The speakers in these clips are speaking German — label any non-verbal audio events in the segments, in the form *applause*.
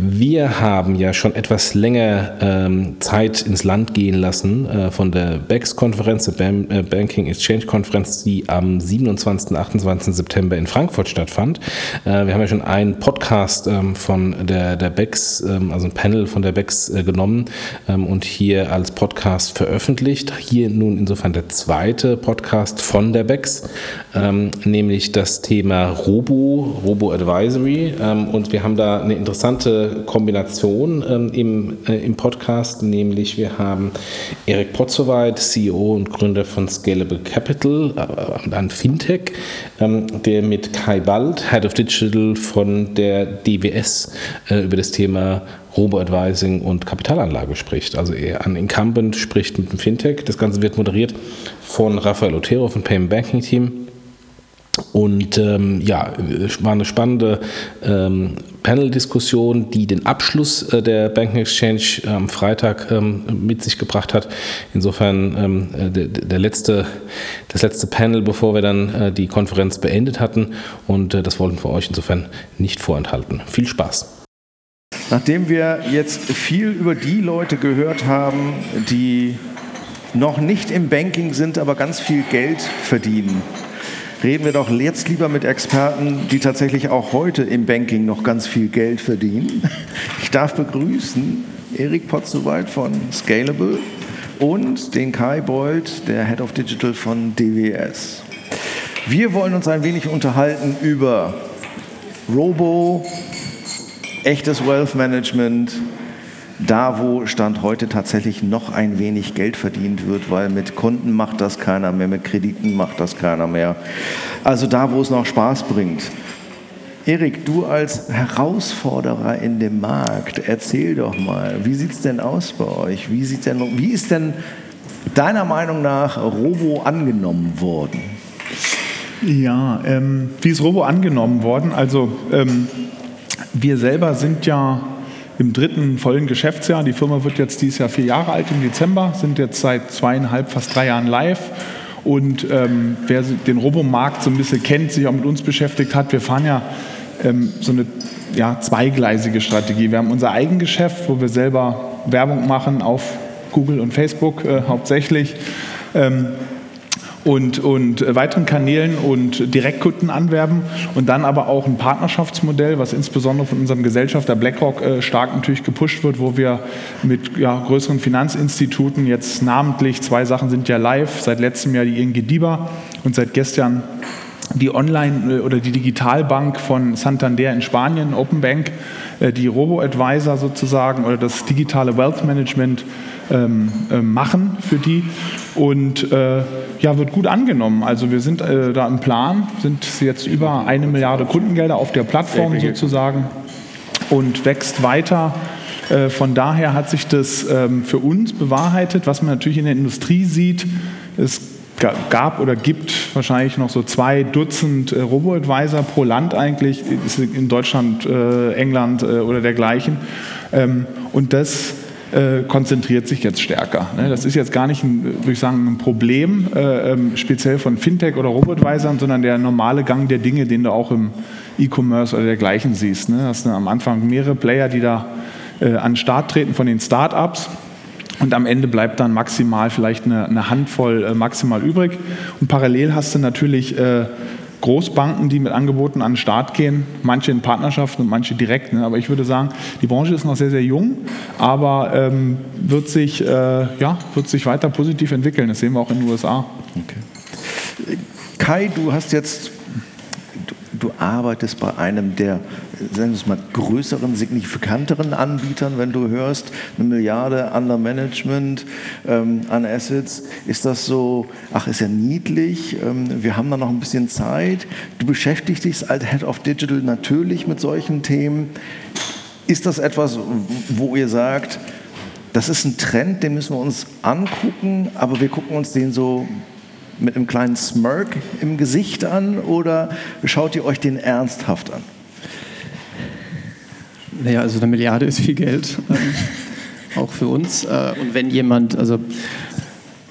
Wir haben ja schon etwas länger ähm, Zeit ins Land gehen lassen äh, von der BEX-Konferenz, der Bam äh, Banking Exchange-Konferenz, die am 27. und 28. September in Frankfurt stattfand. Äh, wir haben ja schon einen Podcast ähm, von der, der BEX, ähm, also ein Panel von der BEX äh, genommen ähm, und hier als Podcast veröffentlicht. Hier nun insofern der zweite Podcast von der BEX, ähm, nämlich das Thema Robo, Robo Advisory. Ähm, und wir haben da eine interessante Kombination ähm, im, äh, im Podcast, nämlich wir haben Erik Potzowait, CEO und Gründer von Scalable Capital, äh, ein Fintech, ähm, der mit Kai Bald, Head of Digital von der DWS, äh, über das Thema Robo-Advising und Kapitalanlage spricht. Also er an Incumbent spricht mit dem Fintech. Das Ganze wird moderiert von Rafael Otero vom Payment Banking Team. Und ähm, ja, war eine spannende ähm, Panel-Diskussion, die den Abschluss äh, der Banking Exchange am ähm, Freitag ähm, mit sich gebracht hat. Insofern ähm, äh, der, letzte, das letzte Panel, bevor wir dann äh, die Konferenz beendet hatten. Und das wollten wir euch insofern nicht vorenthalten. Viel Spaß. Nachdem wir jetzt viel über die Leute gehört haben, die noch nicht im Banking sind, aber ganz viel Geld verdienen, reden wir doch jetzt lieber mit Experten, die tatsächlich auch heute im Banking noch ganz viel Geld verdienen. Ich darf begrüßen Erik Potzowait von Scalable und den Kai Bold, der Head of Digital von DWS. Wir wollen uns ein wenig unterhalten über Robo, echtes Wealth Management, da, wo Stand heute tatsächlich noch ein wenig Geld verdient wird, weil mit Kunden macht das keiner mehr, mit Krediten macht das keiner mehr. Also da, wo es noch Spaß bringt. Erik, du als Herausforderer in dem Markt, erzähl doch mal, wie sieht es denn aus bei euch? Wie, sieht denn, wie ist denn deiner Meinung nach Robo angenommen worden? Ja, ähm, wie ist Robo angenommen worden? Also ähm, wir selber sind ja im dritten vollen Geschäftsjahr. Die Firma wird jetzt dieses Jahr vier Jahre alt im Dezember, sind jetzt seit zweieinhalb, fast drei Jahren live. Und ähm, wer den Robomarkt so ein bisschen kennt, sich auch mit uns beschäftigt hat, wir fahren ja ähm, so eine ja, zweigleisige Strategie. Wir haben unser Eigengeschäft, wo wir selber Werbung machen auf Google und Facebook äh, hauptsächlich. Ähm, und, und weiteren Kanälen und Direktkunden anwerben und dann aber auch ein Partnerschaftsmodell, was insbesondere von unserem Gesellschafter BlackRock äh, stark natürlich gepusht wird, wo wir mit ja, größeren Finanzinstituten jetzt namentlich, zwei Sachen sind ja live, seit letztem Jahr die ING DIBA und seit gestern die Online- äh, oder die Digitalbank von Santander in Spanien, Open Bank, äh, die Robo-Advisor sozusagen oder das digitale Wealth Management ähm, äh, machen für die und äh, ja, wird gut angenommen. Also wir sind äh, da im Plan, sind jetzt über eine Milliarde Kundengelder auf der Plattform sozusagen und wächst weiter. Äh, von daher hat sich das ähm, für uns bewahrheitet, was man natürlich in der Industrie sieht. Es gab oder gibt wahrscheinlich noch so zwei Dutzend äh, Robo-Advisor pro Land eigentlich, in Deutschland, äh, England oder dergleichen. Ähm, und das äh, konzentriert sich jetzt stärker. Ne? Das ist jetzt gar nicht, ein, würde ich sagen, ein Problem äh, ähm, speziell von Fintech oder Robotweisern, sondern der normale Gang der Dinge, den du auch im E-Commerce oder dergleichen siehst. Ne? Hast du am Anfang mehrere Player, die da äh, an den Start treten von den Startups. Und am Ende bleibt dann maximal vielleicht eine, eine Handvoll maximal übrig. Und parallel hast du natürlich Großbanken, die mit Angeboten an den Start gehen, manche in Partnerschaften und manche direkt. Ne? Aber ich würde sagen, die Branche ist noch sehr, sehr jung, aber ähm, wird, sich, äh, ja, wird sich weiter positiv entwickeln. Das sehen wir auch in den USA. Okay. Kai, du hast jetzt du arbeitest bei einem der sagen wir mal, größeren, signifikanteren Anbietern, wenn du hörst, eine Milliarde under Management ähm, an Assets, ist das so, ach, ist ja niedlich, ähm, wir haben da noch ein bisschen Zeit. Du beschäftigst dich als Head of Digital natürlich mit solchen Themen. Ist das etwas, wo ihr sagt, das ist ein Trend, den müssen wir uns angucken, aber wir gucken uns den so mit einem kleinen Smirk im Gesicht an oder schaut ihr euch den ernsthaft an? Naja, also eine Milliarde ist viel Geld, ähm, auch für uns. Äh, und wenn jemand, also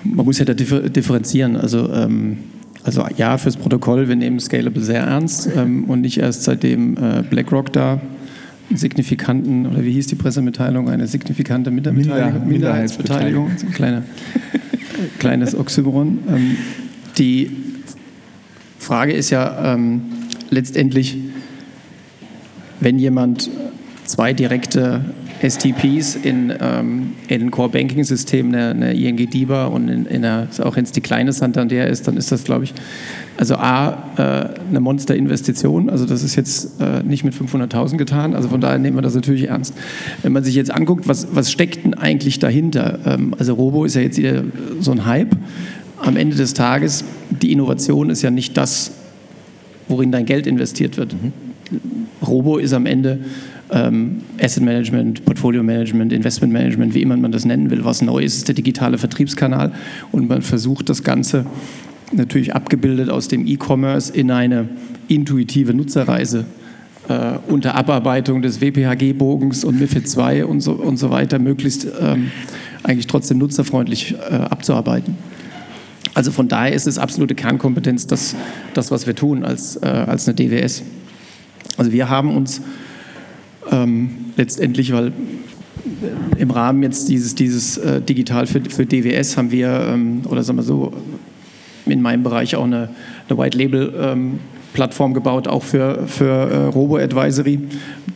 man muss ja da differenzieren, also, ähm, also ja, fürs Protokoll, wir nehmen Scalable sehr ernst ähm, und nicht erst seitdem äh, BlackRock da signifikanten, oder wie hieß die Pressemitteilung, eine signifikante Minderbeteiligung, Minderheitsbeteiligung, ein kleine, kleines Oxymoron. Ähm, die Frage ist ja ähm, letztendlich, wenn jemand zwei direkte STPs in, ähm, in Core Banking System, eine, eine ING DIBA und in, in einer, auch wenn es die kleine Santander ist, dann ist das, glaube ich, also A, äh, eine Monster-Investition, also das ist jetzt äh, nicht mit 500.000 getan, also von daher nehmen wir das natürlich ernst. Wenn man sich jetzt anguckt, was, was steckt denn eigentlich dahinter? Ähm, also Robo ist ja jetzt wieder so ein Hype. Am Ende des Tages, die Innovation ist ja nicht das, worin dein Geld investiert wird. Mhm. Robo ist am Ende ähm, Asset Management, Portfolio Management, Investment Management, wie immer man das nennen will. Was neu ist, ist der digitale Vertriebskanal und man versucht das Ganze natürlich abgebildet aus dem E-Commerce in eine intuitive Nutzerreise äh, unter Abarbeitung des WPHG-Bogens und MIFID II und so, und so weiter möglichst ähm, eigentlich trotzdem nutzerfreundlich äh, abzuarbeiten. Also von daher ist es absolute Kernkompetenz, das, das was wir tun als, äh, als eine DWS. Also wir haben uns ähm, letztendlich, weil im Rahmen jetzt dieses, dieses äh, Digital für, für DWS haben wir, ähm, oder sagen wir so, in meinem Bereich auch eine, eine White Label ähm, Plattform gebaut, auch für, für äh, Robo-Advisory,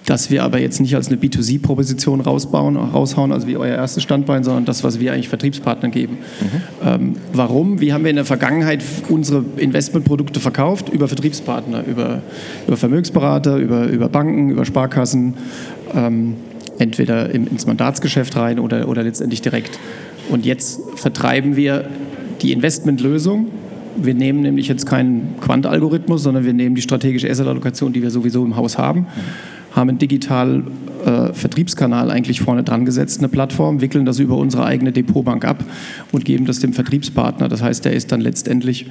dass wir aber jetzt nicht als eine B2C-Proposition rausbauen, raushauen, also wie euer erstes Standbein, sondern das, was wir eigentlich Vertriebspartnern geben. Mhm. Ähm, warum? Wie haben wir in der Vergangenheit unsere Investmentprodukte verkauft? Über Vertriebspartner, über, über Vermögensberater, über, über Banken, über Sparkassen, ähm, entweder im, ins Mandatsgeschäft rein oder, oder letztendlich direkt. Und jetzt vertreiben wir die Investmentlösung wir nehmen nämlich jetzt keinen Quant-Algorithmus, sondern wir nehmen die strategische Asset-Allokation, die wir sowieso im Haus haben, haben einen digitalen äh, Vertriebskanal eigentlich vorne dran gesetzt, eine Plattform, wickeln das über unsere eigene Depotbank ab und geben das dem Vertriebspartner. Das heißt, der ist dann letztendlich,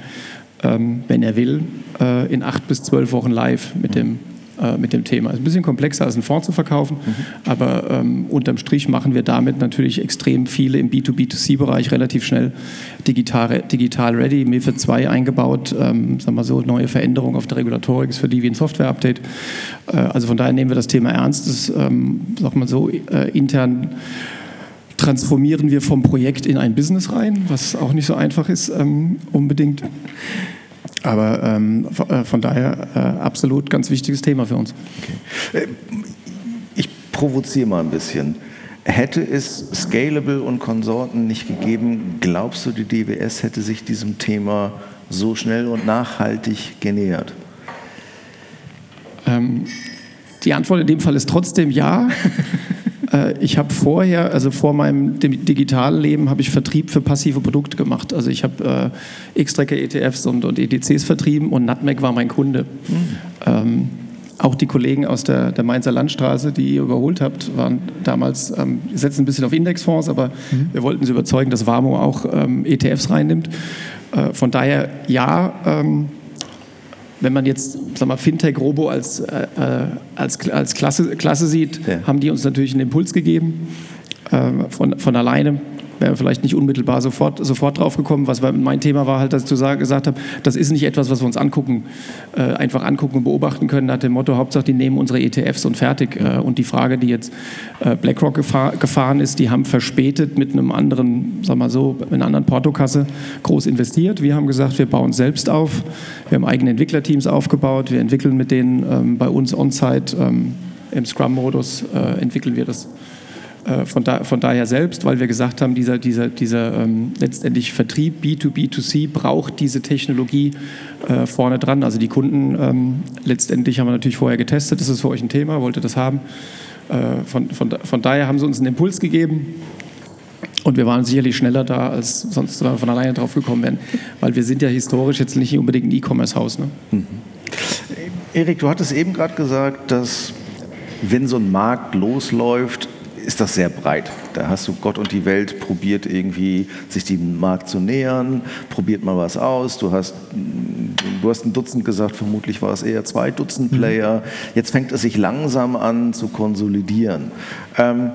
ähm, wenn er will, äh, in acht bis zwölf Wochen live mit dem äh, mit dem Thema. Es ist ein bisschen komplexer als einen Fonds zu verkaufen, mhm. aber ähm, unterm Strich machen wir damit natürlich extrem viele im B2B2C-Bereich relativ schnell digital, digital ready, MIFID 2 eingebaut, ähm, sagen wir so, neue Veränderungen auf der Regulatorik ist für die wie ein Software-Update. Äh, also von daher nehmen wir das Thema ernst. Das, ähm, sag mal so, äh, intern transformieren wir vom Projekt in ein Business rein, was auch nicht so einfach ist ähm, unbedingt. Aber ähm, äh, von daher äh, absolut ganz wichtiges Thema für uns. Okay. Äh, ich provoziere mal ein bisschen. Hätte es Scalable und Konsorten nicht gegeben, glaubst du, die DWS hätte sich diesem Thema so schnell und nachhaltig genähert? Ähm, die Antwort in dem Fall ist trotzdem ja. *laughs* Äh, ich habe vorher, also vor meinem digitalen Leben, habe ich Vertrieb für passive Produkte gemacht. Also ich habe äh, X-Tracker ETFs und, und ETCs vertrieben und Nutmeg war mein Kunde. Mhm. Ähm, auch die Kollegen aus der, der, Mainzer Landstraße, die ihr überholt habt, waren damals, ähm, setzen ein bisschen auf Indexfonds, aber mhm. wir wollten sie überzeugen, dass Warmo auch ähm, ETFs reinnimmt. Äh, von daher ja, ähm, wenn man jetzt sag mal, Fintech Robo als, äh, äh, als, als Klasse, Klasse sieht, ja. haben die uns natürlich einen Impuls gegeben äh, von, von alleine wäre vielleicht nicht unmittelbar sofort, sofort drauf gekommen. Was mein Thema war halt, dass ich zu sagen, gesagt habe, das ist nicht etwas, was wir uns angucken, äh, einfach angucken und beobachten können, nach dem Motto, Hauptsache, die nehmen unsere ETFs und fertig. Äh, und die Frage, die jetzt äh, BlackRock gefahr, gefahren ist, die haben verspätet mit einem anderen, sag mal so, mit einer anderen Portokasse groß investiert. Wir haben gesagt, wir bauen selbst auf. Wir haben eigene Entwicklerteams aufgebaut. Wir entwickeln mit denen ähm, bei uns on-site ähm, im Scrum-Modus, äh, entwickeln wir das von, da, von, daher selbst, weil wir gesagt haben, dieser, dieser, dieser ähm, letztendlich Vertrieb B2B2C braucht diese Technologie äh, vorne dran. Also die Kunden ähm, letztendlich haben wir natürlich vorher getestet, das ist für euch ein Thema, wollte das haben. Äh, von, von, von daher haben sie uns einen Impuls gegeben. Und wir waren sicherlich schneller da, als sonst von alleine drauf gekommen wären. Weil wir sind ja historisch jetzt nicht unbedingt ein E-Commerce-Haus. Ne? Mhm. Erik, du hattest eben gerade gesagt, dass wenn so ein Markt losläuft, ist das sehr breit. Da hast du Gott und die Welt probiert irgendwie, sich dem Markt zu nähern, probiert mal was aus. Du hast, du hast ein Dutzend gesagt, vermutlich war es eher zwei Dutzend Player. Jetzt fängt es sich langsam an zu konsolidieren. Ähm,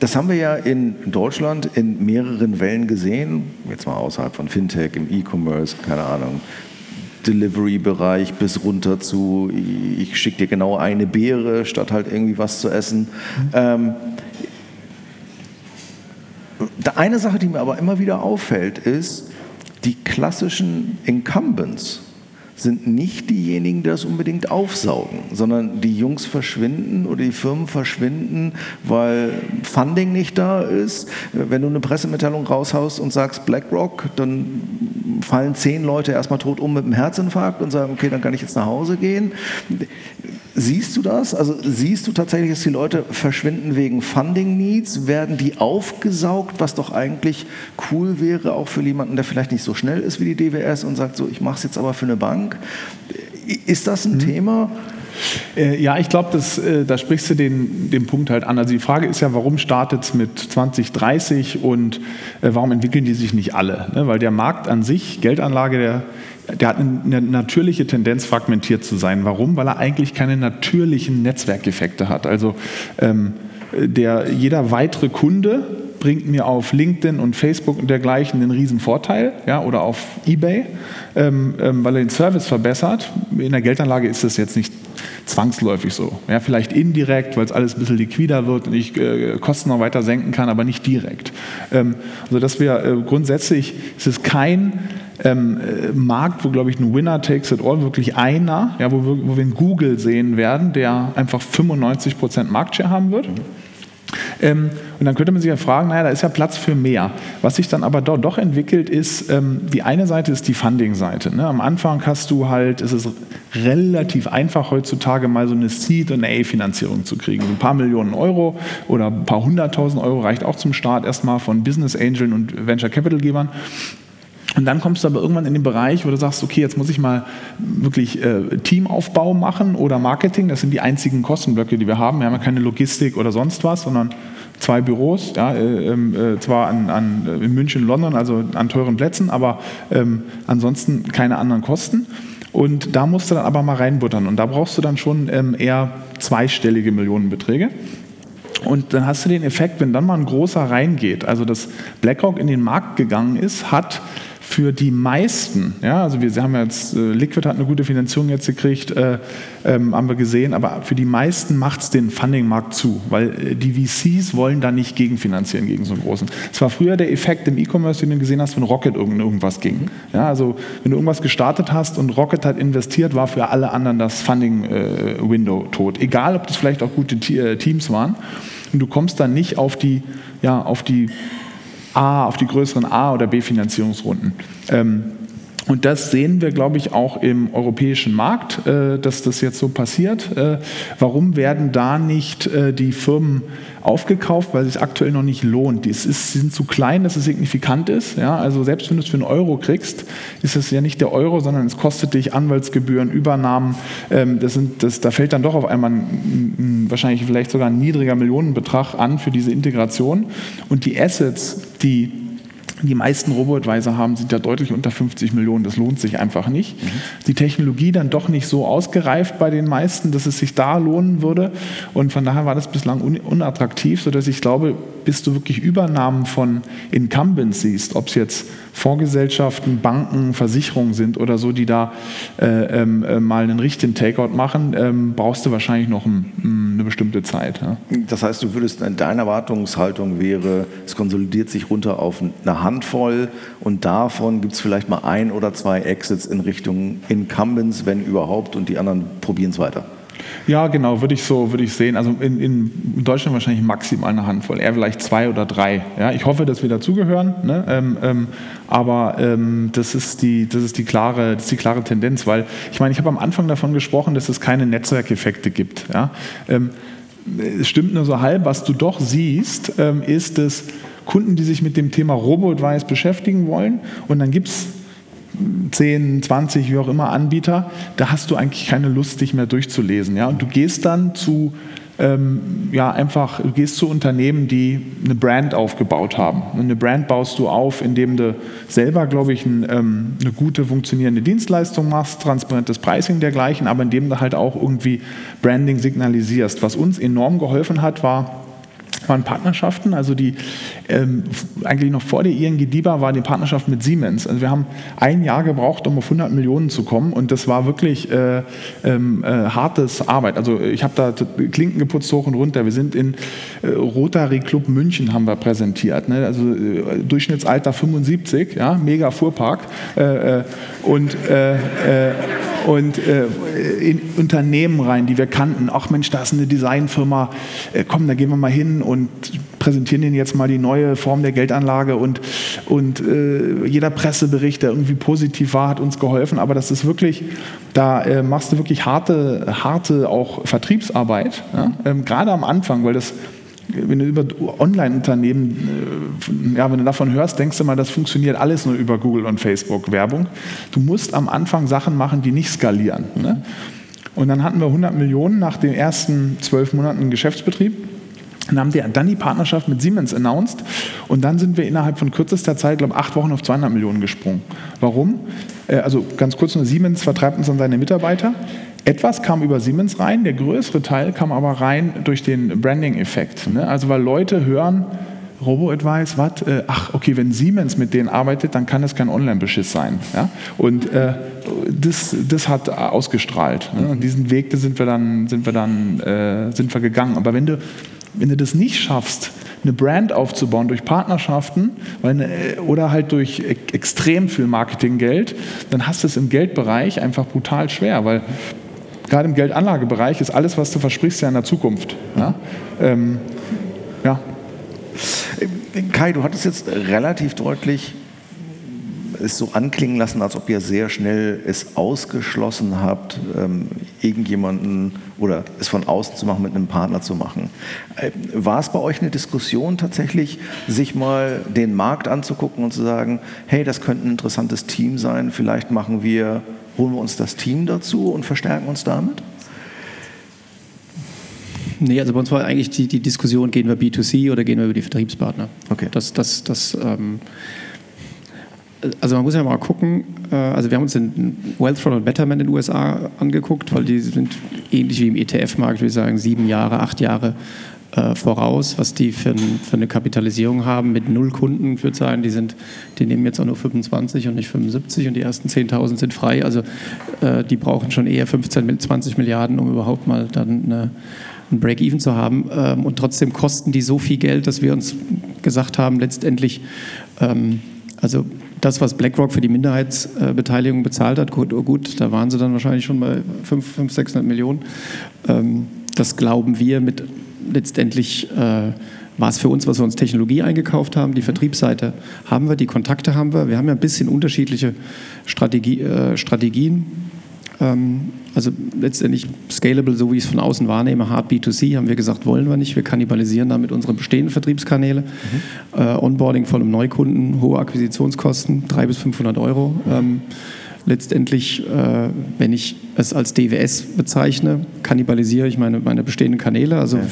das haben wir ja in Deutschland in mehreren Wellen gesehen, jetzt mal außerhalb von Fintech, im E-Commerce, keine Ahnung, Delivery-Bereich bis runter zu, ich schicke dir genau eine Beere, statt halt irgendwie was zu essen. Mhm. Ähm, eine Sache, die mir aber immer wieder auffällt, ist, die klassischen Incumbents, sind nicht diejenigen, die das unbedingt aufsaugen, sondern die Jungs verschwinden oder die Firmen verschwinden, weil Funding nicht da ist. Wenn du eine Pressemitteilung raushaust und sagst BlackRock, dann fallen zehn Leute erstmal tot um mit einem Herzinfarkt und sagen, okay, dann kann ich jetzt nach Hause gehen. Siehst du das? Also siehst du tatsächlich, dass die Leute verschwinden wegen Funding Needs? Werden die aufgesaugt, was doch eigentlich cool wäre, auch für jemanden, der vielleicht nicht so schnell ist wie die DWS und sagt so, ich mache es jetzt aber für eine Bank? Ist das ein mhm. Thema? Äh, ja, ich glaube, äh, da sprichst du den, den Punkt halt an. Also die Frage ist ja, warum startet es mit 2030 und äh, warum entwickeln die sich nicht alle? Ne? Weil der Markt an sich, Geldanlage, der, der hat eine natürliche Tendenz, fragmentiert zu sein. Warum? Weil er eigentlich keine natürlichen Netzwerkeffekte hat. Also ähm, der, jeder weitere Kunde bringt mir auf LinkedIn und Facebook und dergleichen einen riesen Vorteil ja, oder auf eBay, ähm, ähm, weil er den Service verbessert. In der Geldanlage ist das jetzt nicht zwangsläufig so. Ja, vielleicht indirekt, weil es alles ein bisschen liquider wird und ich äh, Kosten noch weiter senken kann, aber nicht direkt. Ähm, also dass wir äh, grundsätzlich, es ist kein ähm, äh, Markt, wo, glaube ich, ein Winner takes it all, wirklich einer, ja, wo, wir, wo wir einen Google sehen werden, der einfach 95% Marktshare haben wird. Ähm, und dann könnte man sich ja fragen, naja, da ist ja Platz für mehr. Was sich dann aber dort doch entwickelt, ist, ähm, die eine Seite ist die Funding-Seite. Ne? Am Anfang hast du halt, es ist relativ einfach heutzutage mal so eine Seed- und A-Finanzierung zu kriegen. So ein paar Millionen Euro oder ein paar hunderttausend Euro reicht auch zum Start erstmal von Business Angeln und Venture Capital-Gebern. Und dann kommst du aber irgendwann in den Bereich, wo du sagst, okay, jetzt muss ich mal wirklich äh, Teamaufbau machen oder Marketing. Das sind die einzigen Kostenblöcke, die wir haben. Wir haben ja keine Logistik oder sonst was, sondern zwei Büros, ja, äh, ähm, äh, zwar an, an, äh, in München, London, also an teuren Plätzen, aber ähm, ansonsten keine anderen Kosten. Und da musst du dann aber mal reinbuttern. Und da brauchst du dann schon ähm, eher zweistellige Millionenbeträge. Und dann hast du den Effekt, wenn dann mal ein großer reingeht, also dass BlackRock in den Markt gegangen ist, hat für die meisten, ja, also wir haben jetzt, äh, Liquid hat eine gute Finanzierung jetzt gekriegt, äh, ähm, haben wir gesehen, aber für die meisten macht es den Funding-Markt zu, weil äh, die VCs wollen da nicht gegenfinanzieren gegen so einen großen. Es war früher der Effekt im E-Commerce, den du gesehen hast, wenn Rocket irgend, irgendwas ging. Ja, also wenn du irgendwas gestartet hast und Rocket hat investiert, war für alle anderen das Funding-Window äh, tot. Egal, ob das vielleicht auch gute äh, Teams waren. Und du kommst dann nicht auf die, ja, auf die A, auf die größeren A- oder B-Finanzierungsrunden. Ähm, und das sehen wir, glaube ich, auch im europäischen Markt, äh, dass das jetzt so passiert. Äh, warum werden da nicht äh, die Firmen aufgekauft? Weil es sich aktuell noch nicht lohnt. Die sind zu klein, dass es signifikant ist. Ja, also selbst wenn du es für einen Euro kriegst, ist es ja nicht der Euro, sondern es kostet dich Anwaltsgebühren, Übernahmen. Ähm, das sind, das, da fällt dann doch auf einmal ein, ein, wahrscheinlich vielleicht sogar ein niedriger Millionenbetrag an für diese Integration. Und die Assets, die die meisten Robo-Advisor haben, sind ja deutlich unter 50 Millionen. Das lohnt sich einfach nicht. Mhm. Die Technologie dann doch nicht so ausgereift bei den meisten, dass es sich da lohnen würde. Und von daher war das bislang unattraktiv, sodass ich glaube, bis du wirklich Übernahmen von Incumbents siehst, ob es jetzt Fondsgesellschaften, Banken, Versicherungen sind oder so, die da äh, ähm, äh, mal einen richtigen Takeout machen, ähm, brauchst du wahrscheinlich noch ein, eine bestimmte Zeit. Ja. Das heißt, du würdest, deine Erwartungshaltung wäre, es konsolidiert sich runter auf eine Handvoll und davon gibt es vielleicht mal ein oder zwei Exits in Richtung Incumbents, wenn überhaupt, und die anderen probieren es weiter. Ja, genau, würde ich so würde ich sehen. Also in, in, Deutschland wahrscheinlich maximal eine Handvoll, eher vielleicht zwei oder drei. Ja, ich hoffe, dass wir dazugehören, ne? ähm, ähm, aber ähm, das, ist die, das, ist die klare, das ist die klare Tendenz, weil ich meine, ich habe am Anfang davon gesprochen, dass es keine Netzwerkeffekte gibt. Ja? Ähm, es stimmt nur so halb, was du doch siehst, ähm, ist, dass Kunden, die sich mit dem Thema Robo-Advice beschäftigen wollen und dann gibt es 10, 20, wie auch immer Anbieter, da hast du eigentlich keine Lust, dich mehr durchzulesen. Ja? Und du gehst dann zu ähm, ja, einfach, du gehst zu Unternehmen, die eine Brand aufgebaut haben. Und eine Brand baust du auf, indem du selber, glaube ich, ein, ähm, eine gute funktionierende Dienstleistung machst, transparentes Pricing dergleichen, aber indem du halt auch irgendwie Branding signalisierst. Was uns enorm geholfen hat, war, waren Partnerschaften, also die ähm, eigentlich noch vor der ING DIBA war die Partnerschaft mit Siemens. Also wir haben ein Jahr gebraucht, um auf 100 Millionen zu kommen und das war wirklich äh, ähm, äh, hartes Arbeit. Also ich habe da Klinken geputzt hoch und runter. Wir sind in äh, Rotary Club München haben wir präsentiert, ne? also äh, Durchschnittsalter 75, ja, mega Fuhrpark äh, äh, und und äh, in Unternehmen rein, die wir kannten. Ach Mensch, da ist eine Designfirma, äh, komm, da gehen wir mal hin und präsentieren Ihnen jetzt mal die neue Form der Geldanlage und, und äh, jeder Pressebericht, der irgendwie positiv war, hat uns geholfen. Aber das ist wirklich, da äh, machst du wirklich harte, harte auch Vertriebsarbeit, ja? ähm, gerade am Anfang, weil das wenn du über Online-Unternehmen, äh, ja, wenn du davon hörst, denkst du mal, das funktioniert alles nur über Google und Facebook Werbung. Du musst am Anfang Sachen machen, die nicht skalieren. Ne? Und dann hatten wir 100 Millionen nach den ersten zwölf Monaten Geschäftsbetrieb. Dann haben wir dann die Partnerschaft mit Siemens announced und dann sind wir innerhalb von kürzester Zeit, glaube ich, acht Wochen auf 200 Millionen gesprungen. Warum? Äh, also ganz kurz nur, Siemens vertreibt uns an seine Mitarbeiter. Etwas kam über Siemens rein, der größere Teil kam aber rein durch den Branding-Effekt. Ne? Also weil Leute hören, Robo-Advice, was? Äh, ach, okay, wenn Siemens mit denen arbeitet, dann kann es kein Online-Beschiss sein. Ja? Und äh, das, das hat ausgestrahlt. Ne? Und diesen Weg sind wir dann, sind wir dann äh, sind wir gegangen. Aber wenn du, wenn du das nicht schaffst, eine Brand aufzubauen durch Partnerschaften eine, oder halt durch extrem viel Marketinggeld, dann hast du es im Geldbereich einfach brutal schwer, weil gerade im Geldanlagebereich ist alles, was du versprichst, ja in der Zukunft. Ja. Ähm, ja. Kai, du hattest jetzt relativ deutlich es so anklingen lassen, als ob ihr sehr schnell es ausgeschlossen habt, ähm, irgendjemanden oder es von außen zu machen, mit einem Partner zu machen. Äh, war es bei euch eine Diskussion tatsächlich, sich mal den Markt anzugucken und zu sagen, hey, das könnte ein interessantes Team sein, vielleicht machen wir Holen wir uns das Team dazu und verstärken uns damit? Nee, also bei uns war eigentlich die, die Diskussion, gehen wir B2C oder gehen wir über die Vertriebspartner. Okay. Das, das, das, ähm, also man muss ja mal gucken, äh, also wir haben uns den Wealthfront und Betterment in den USA angeguckt, weil die sind ähnlich wie im ETF-Markt, würde ich sagen, sieben Jahre, acht Jahre äh, voraus, was die für, ein, für, eine Kapitalisierung haben mit null Kunden. Ich würde sagen, die, sind, die nehmen jetzt auch nur 25 und nicht 75 und die ersten 10.000 sind frei. Also äh, die brauchen schon eher 15, 20 Milliarden, um überhaupt mal dann eine, ein Break-Even zu haben. Ähm, und trotzdem kosten die so viel Geld, dass wir uns gesagt haben, letztendlich, ähm, also das, was BlackRock für die Minderheitsbeteiligung bezahlt hat, gut, gut, da waren sie dann wahrscheinlich schon bei 500, 600 Millionen. Ähm, das glauben wir mit letztendlich äh, war es für uns, was wir uns Technologie eingekauft haben. Die Vertriebsseite haben wir, die Kontakte haben wir. Wir haben ja ein bisschen unterschiedliche Strategie, äh, Strategien. Ähm, also letztendlich scalable, so wie ich es von außen wahrnehme, hard B2C, haben wir gesagt, wollen wir nicht. Wir kannibalisieren damit unsere bestehenden Vertriebskanäle. Mhm. Äh, Onboarding von einem Neukunden, hohe Akquisitionskosten, 300 bis 500 Euro. Ähm, letztendlich, äh, wenn ich es als DWS bezeichne, kannibalisiere ich meine, meine bestehenden Kanäle. Also ja.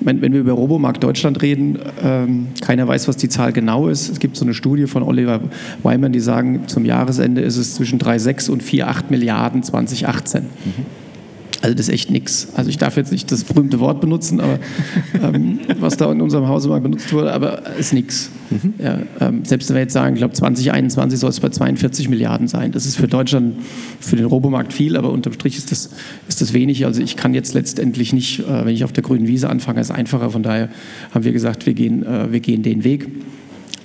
wenn, wenn, wir über Robomarkt Deutschland reden, ähm, keiner weiß, was die Zahl genau ist. Es gibt so eine Studie von Oliver Wyman, die sagen, zum Jahresende ist es zwischen 3,6 und 4,8 Milliarden 2018. Mhm. Also das ist echt nichts. Also ich darf jetzt nicht das berühmte Wort benutzen, aber ähm, *laughs* was da in unserem Hause mal benutzt wurde, aber ist nichts. Mhm. Ja, ähm, selbst wenn wir jetzt sagen, ich glaube 2021 soll es bei 42 Milliarden sein. Das ist für Deutschland, für den Robomarkt viel, aber unterm Strich ist das, ist das wenig. Also ich kann jetzt letztendlich nicht, äh, wenn ich auf der grünen Wiese anfange, ist einfacher. Von daher haben wir gesagt, wir gehen, äh, wir gehen den Weg.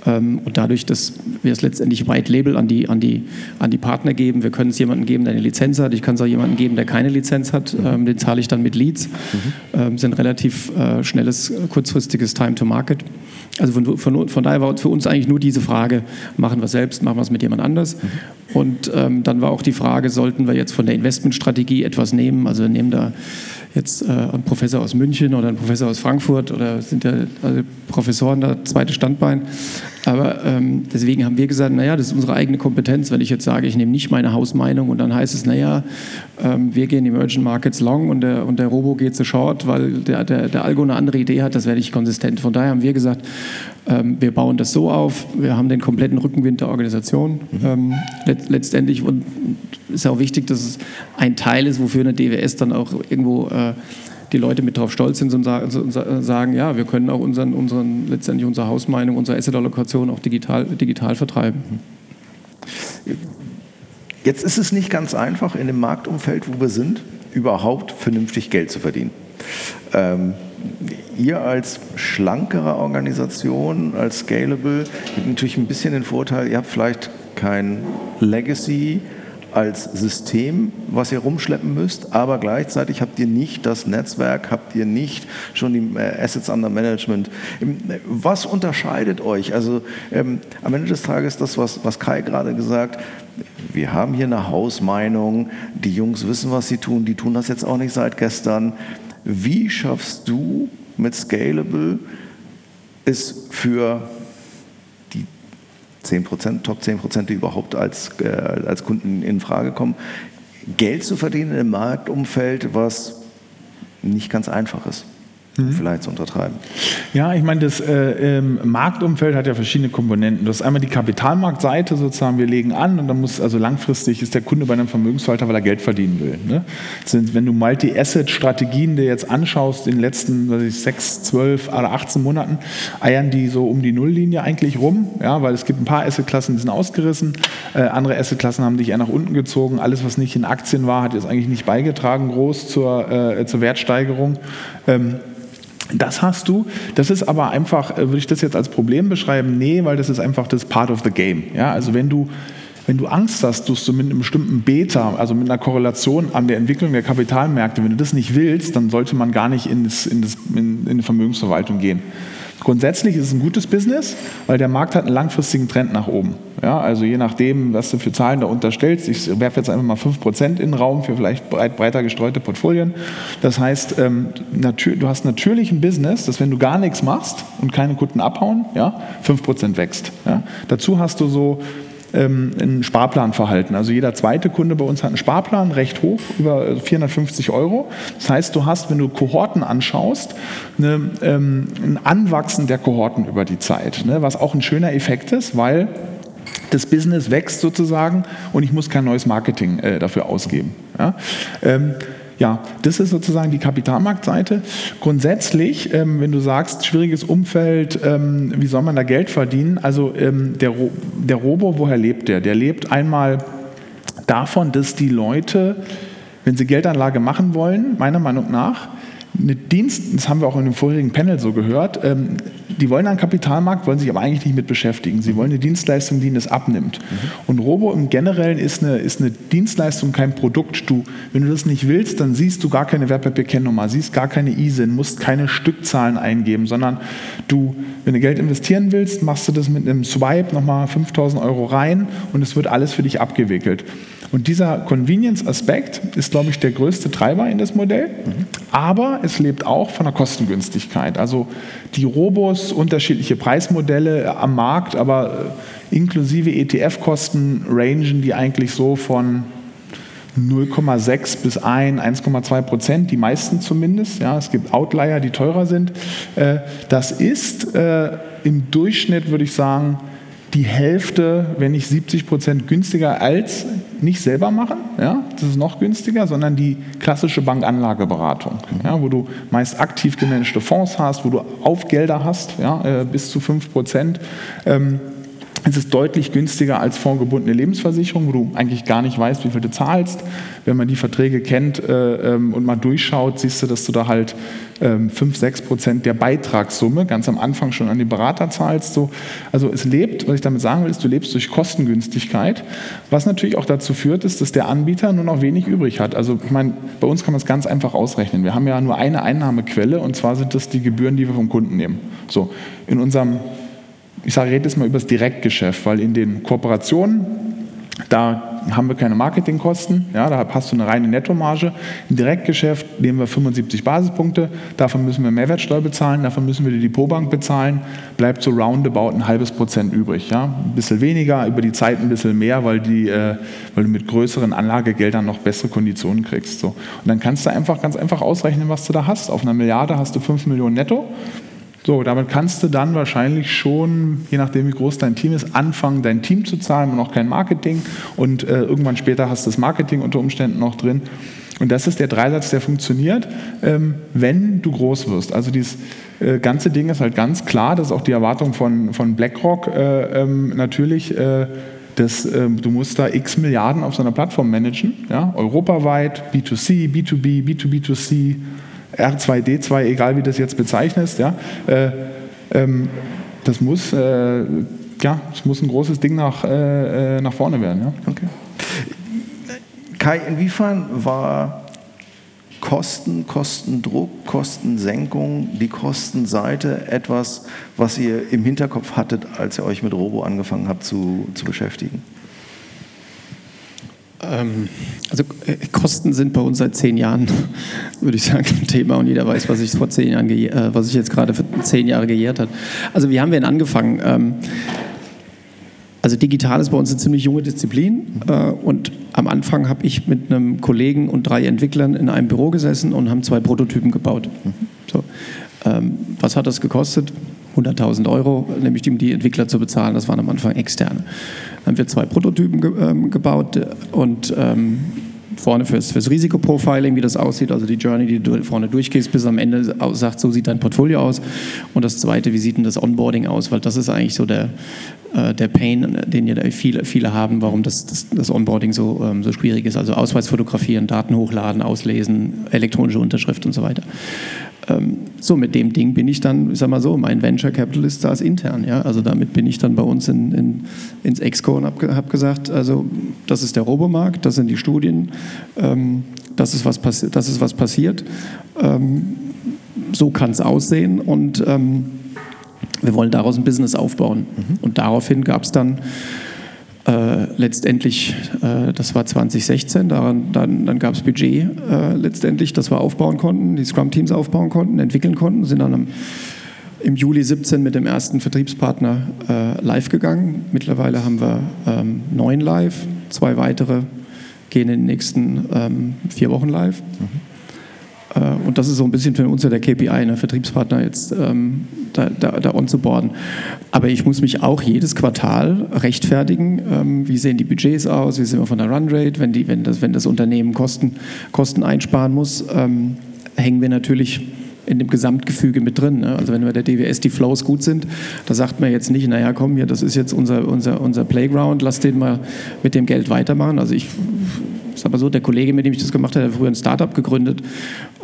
Ähm, und dadurch, dass wir es letztendlich White Label an die, an, die, an die Partner geben, wir können es jemandem geben, der eine Lizenz hat, ich kann es auch jemandem geben, der keine Lizenz hat, mhm. ähm, den zahle ich dann mit Leads, mhm. ähm, sind relativ äh, schnelles, kurzfristiges Time to Market. Also von, von, von, daher war für uns eigentlich nur diese Frage, machen wir es selbst, machen wir es mit jemand anders. Mhm. Und ähm, dann war auch die Frage, sollten wir jetzt von der Investmentstrategie etwas nehmen, also wir nehmen da jetzt äh, ein Professor aus München oder ein Professor aus Frankfurt oder sind ja also Professoren da, zweites Standbein. Aber ähm, deswegen haben wir gesagt, naja, das ist unsere eigene Kompetenz. Wenn ich jetzt sage, ich nehme nicht meine Hausmeinung und dann heißt es, naja, ähm, wir gehen Emerging Markets long und der, und der Robo geht zu short, weil der, der, der Algo eine andere Idee hat, das wäre nicht konsistent. Von daher haben wir gesagt, ähm, wir bauen das so auf, wir haben den kompletten Rückenwind der Organisation. Mhm. Ähm, let, letztendlich und ist auch wichtig, dass es ein Teil ist, wofür eine DWS dann auch irgendwo äh, die Leute mit drauf stolz sind und sagen, ja, wir können auch unseren, unseren, letztendlich unsere Hausmeinung, unsere Asset-Allokation auch digital, digital vertreiben. Jetzt ist es nicht ganz einfach, in dem Marktumfeld, wo wir sind, überhaupt vernünftig Geld zu verdienen. Ähm, ihr als schlankere Organisation, als Scalable, habt natürlich ein bisschen den Vorteil, ihr habt vielleicht kein Legacy, als System, was ihr rumschleppen müsst, aber gleichzeitig habt ihr nicht das Netzwerk, habt ihr nicht schon die äh, Assets under Management. Ähm, was unterscheidet euch? Also ähm, am Ende des Tages das, was, was Kai gerade gesagt wir haben hier eine Hausmeinung, die Jungs wissen, was sie tun, die tun das jetzt auch nicht seit gestern. Wie schaffst du mit Scalable es für 10 Prozent, Top 10 Prozent, die überhaupt als, äh, als Kunden in Frage kommen, Geld zu verdienen im Marktumfeld, was nicht ganz einfach ist mhm. vielleicht zu untertreiben. Ja, ich meine, das äh, Marktumfeld hat ja verschiedene Komponenten. Das ist einmal die Kapitalmarktseite sozusagen, wir legen an und dann muss, also langfristig ist der Kunde bei einem Vermögensverwalter, weil er Geld verdienen will. Ne? Sind, wenn du Multi-Asset-Strategien dir jetzt anschaust, in den letzten weiß ich, 6, 12 oder 18 Monaten, eiern die so um die Nulllinie eigentlich rum, ja, weil es gibt ein paar Asset-Klassen, die sind ausgerissen, äh, andere Asset-Klassen haben dich eher nach unten gezogen. Alles, was nicht in Aktien war, hat jetzt eigentlich nicht beigetragen groß zur, äh, zur Wertsteigerung. Ähm, das hast du. Das ist aber einfach, äh, würde ich das jetzt als Problem beschreiben? Nee, weil das ist einfach das Part of the Game. Ja, also wenn du wenn du Angst hast, dass du mit einem bestimmten Beta, also mit einer Korrelation an der Entwicklung der Kapitalmärkte, wenn du das nicht willst, dann sollte man gar nicht in, in, das, in, in die Vermögensverwaltung gehen. Grundsätzlich ist es ein gutes Business, weil der Markt hat einen langfristigen Trend nach oben. Ja, also je nachdem, was du für Zahlen da unterstellst, ich werfe jetzt einfach mal 5% in den Raum für vielleicht breit, breiter gestreute Portfolien. Das heißt, ähm, du hast natürlich ein Business, dass wenn du gar nichts machst und keine Kunden abhauen, ja, 5% wächst. Ja. Dazu hast du so ähm, ein Sparplanverhalten. Also jeder zweite Kunde bei uns hat einen Sparplan, recht hoch, über 450 Euro. Das heißt, du hast, wenn du Kohorten anschaust, eine, ähm, ein Anwachsen der Kohorten über die Zeit, ne, was auch ein schöner Effekt ist, weil das Business wächst sozusagen und ich muss kein neues Marketing äh, dafür ausgeben. Ja? Ähm, ja, das ist sozusagen die Kapitalmarktseite. Grundsätzlich, ähm, wenn du sagst, schwieriges Umfeld, ähm, wie soll man da Geld verdienen? Also ähm, der, Ro der Robo, woher lebt der? Der lebt einmal davon, dass die Leute, wenn sie Geldanlage machen wollen, meiner Meinung nach, eine Dienst, das haben wir auch in dem vorherigen Panel so gehört, ähm, die wollen einen Kapitalmarkt, wollen sich aber eigentlich nicht mit beschäftigen. Sie wollen eine Dienstleistung, die ihnen das abnimmt. Mhm. Und Robo im Generellen ist eine, ist eine Dienstleistung, kein Produkt. Du, wenn du das nicht willst, dann siehst du gar keine Wertpapierkennnummer, siehst gar keine ISIN, musst keine Stückzahlen eingeben, sondern du, wenn du Geld investieren willst, machst du das mit einem Swipe nochmal 5000 Euro rein und es wird alles für dich abgewickelt. Und dieser Convenience-Aspekt ist, glaube ich, der größte Treiber in das Modell. Aber es lebt auch von der Kostengünstigkeit. Also die Robos, unterschiedliche Preismodelle am Markt, aber äh, inklusive ETF-Kosten rangen die eigentlich so von 0,6 bis 1, 1,2 Prozent, die meisten zumindest. Ja, es gibt Outlier, die teurer sind. Äh, das ist äh, im Durchschnitt, würde ich sagen, die Hälfte, wenn nicht 70 Prozent günstiger als nicht selber machen, ja, das ist noch günstiger, sondern die klassische Bankanlageberatung, ja, wo du meist aktiv gemanagte Fonds hast, wo du Aufgelder hast, ja, äh, bis zu 5 Prozent. Ähm, es ist deutlich günstiger als fondgebundene Lebensversicherung, wo du eigentlich gar nicht weißt, wie viel du zahlst. Wenn man die Verträge kennt äh, ähm, und mal durchschaut, siehst du, dass du da halt ähm, 5, 6 Prozent der Beitragssumme ganz am Anfang schon an die Berater zahlst. So. Also es lebt, was ich damit sagen will, ist, du lebst durch Kostengünstigkeit, was natürlich auch dazu führt, ist, dass der Anbieter nur noch wenig übrig hat. Also ich meine, bei uns kann man es ganz einfach ausrechnen. Wir haben ja nur eine Einnahmequelle und zwar sind das die Gebühren, die wir vom Kunden nehmen. So, in unserem ich sage, rede jetzt mal über das Direktgeschäft, weil in den Kooperationen, da haben wir keine Marketingkosten, ja, da hast du eine reine Nettomarge. Im Direktgeschäft nehmen wir 75 Basispunkte, davon müssen wir Mehrwertsteuer bezahlen, davon müssen wir die Depotbank bezahlen, bleibt so roundabout ein halbes Prozent übrig. Ja. Ein bisschen weniger, über die Zeit ein bisschen mehr, weil, die, äh, weil du mit größeren Anlagegeldern noch bessere Konditionen kriegst. So. Und dann kannst du einfach ganz einfach ausrechnen, was du da hast. Auf einer Milliarde hast du 5 Millionen netto. So, damit kannst du dann wahrscheinlich schon, je nachdem wie groß dein Team ist, anfangen, dein Team zu zahlen und noch kein Marketing. Und äh, irgendwann später hast du das Marketing unter Umständen noch drin. Und das ist der Dreisatz, der funktioniert, ähm, wenn du groß wirst. Also dieses äh, ganze Ding ist halt ganz klar, das ist auch die Erwartung von, von BlackRock äh, ähm, natürlich. Äh, dass, ähm, du musst da x Milliarden auf so einer Plattform managen, ja, europaweit, B2C, B2B, B2B2C, R2D2, egal wie das jetzt bezeichnest, ja, äh, ähm, das muss, äh, ja, das muss ein großes Ding nach, äh, äh nach vorne werden. Ja. Okay. Kai, inwiefern war Kosten, Kostendruck, Kostensenkung, die Kostenseite etwas, was ihr im Hinterkopf hattet, als ihr euch mit Robo angefangen habt zu, zu beschäftigen? Ähm, also äh, Kosten sind bei uns seit zehn Jahren, *laughs* würde ich sagen, ein Thema und jeder weiß, was ich vor zehn Jahren, äh, was ich jetzt gerade für zehn Jahre gejährt hat. Also wie haben wir denn angefangen? Ähm, also digital ist bei uns eine ziemlich junge Disziplin äh, und am Anfang habe ich mit einem Kollegen und drei Entwicklern in einem Büro gesessen und haben zwei Prototypen gebaut. So. Ähm, was hat das gekostet? 100.000 Euro, nämlich um die Entwickler zu bezahlen. Das waren am Anfang externe. Dann haben wir zwei Prototypen ge ähm, gebaut und ähm, vorne fürs, fürs Risikoprofiling, wie das aussieht, also die Journey, die du vorne durchgehst, bis am Ende sagt, so sieht dein Portfolio aus. Und das zweite, wie sieht denn das Onboarding aus? Weil das ist eigentlich so der, äh, der Pain, den ja viele, viele haben, warum das, das, das Onboarding so, ähm, so schwierig ist. Also Ausweis fotografieren, Daten hochladen, auslesen, elektronische Unterschrift und so weiter. Ähm, so, mit dem Ding bin ich dann, ich sag mal so, mein Venture Capitalist saß intern. Ja? Also damit bin ich dann bei uns in, in, ins Exco und habe hab gesagt, also das ist der Robomarkt, das sind die Studien, ähm, das, ist was das ist was passiert. Ähm, so kann es aussehen und ähm, wir wollen daraus ein Business aufbauen. Mhm. Und daraufhin gab es dann äh, letztendlich, äh, das war 2016, daran, dann, dann gab es Budget äh, letztendlich, das wir aufbauen konnten, die Scrum-Teams aufbauen konnten, entwickeln konnten, sind dann am, im Juli 17 mit dem ersten Vertriebspartner äh, live gegangen. Mittlerweile haben wir ähm, neun live, zwei weitere gehen in den nächsten ähm, vier Wochen live. Mhm. Äh, und das ist so ein bisschen für uns ja der KPI, ne, Vertriebspartner jetzt ähm, da, da, da on zu boarden. Aber ich muss mich auch jedes Quartal rechtfertigen, ähm, wie sehen die Budgets aus, wie sind wir von der Runrate, wenn, wenn, das, wenn das Unternehmen Kosten, Kosten einsparen muss, ähm, hängen wir natürlich in dem Gesamtgefüge mit drin. Ne? Also wenn bei der DWS die Flows gut sind, da sagt man jetzt nicht, naja komm hier, das ist jetzt unser, unser, unser Playground, lass den mal mit dem Geld weitermachen. Also ich sag mal so, der Kollege, mit dem ich das gemacht habe, hat früher ein Startup gegründet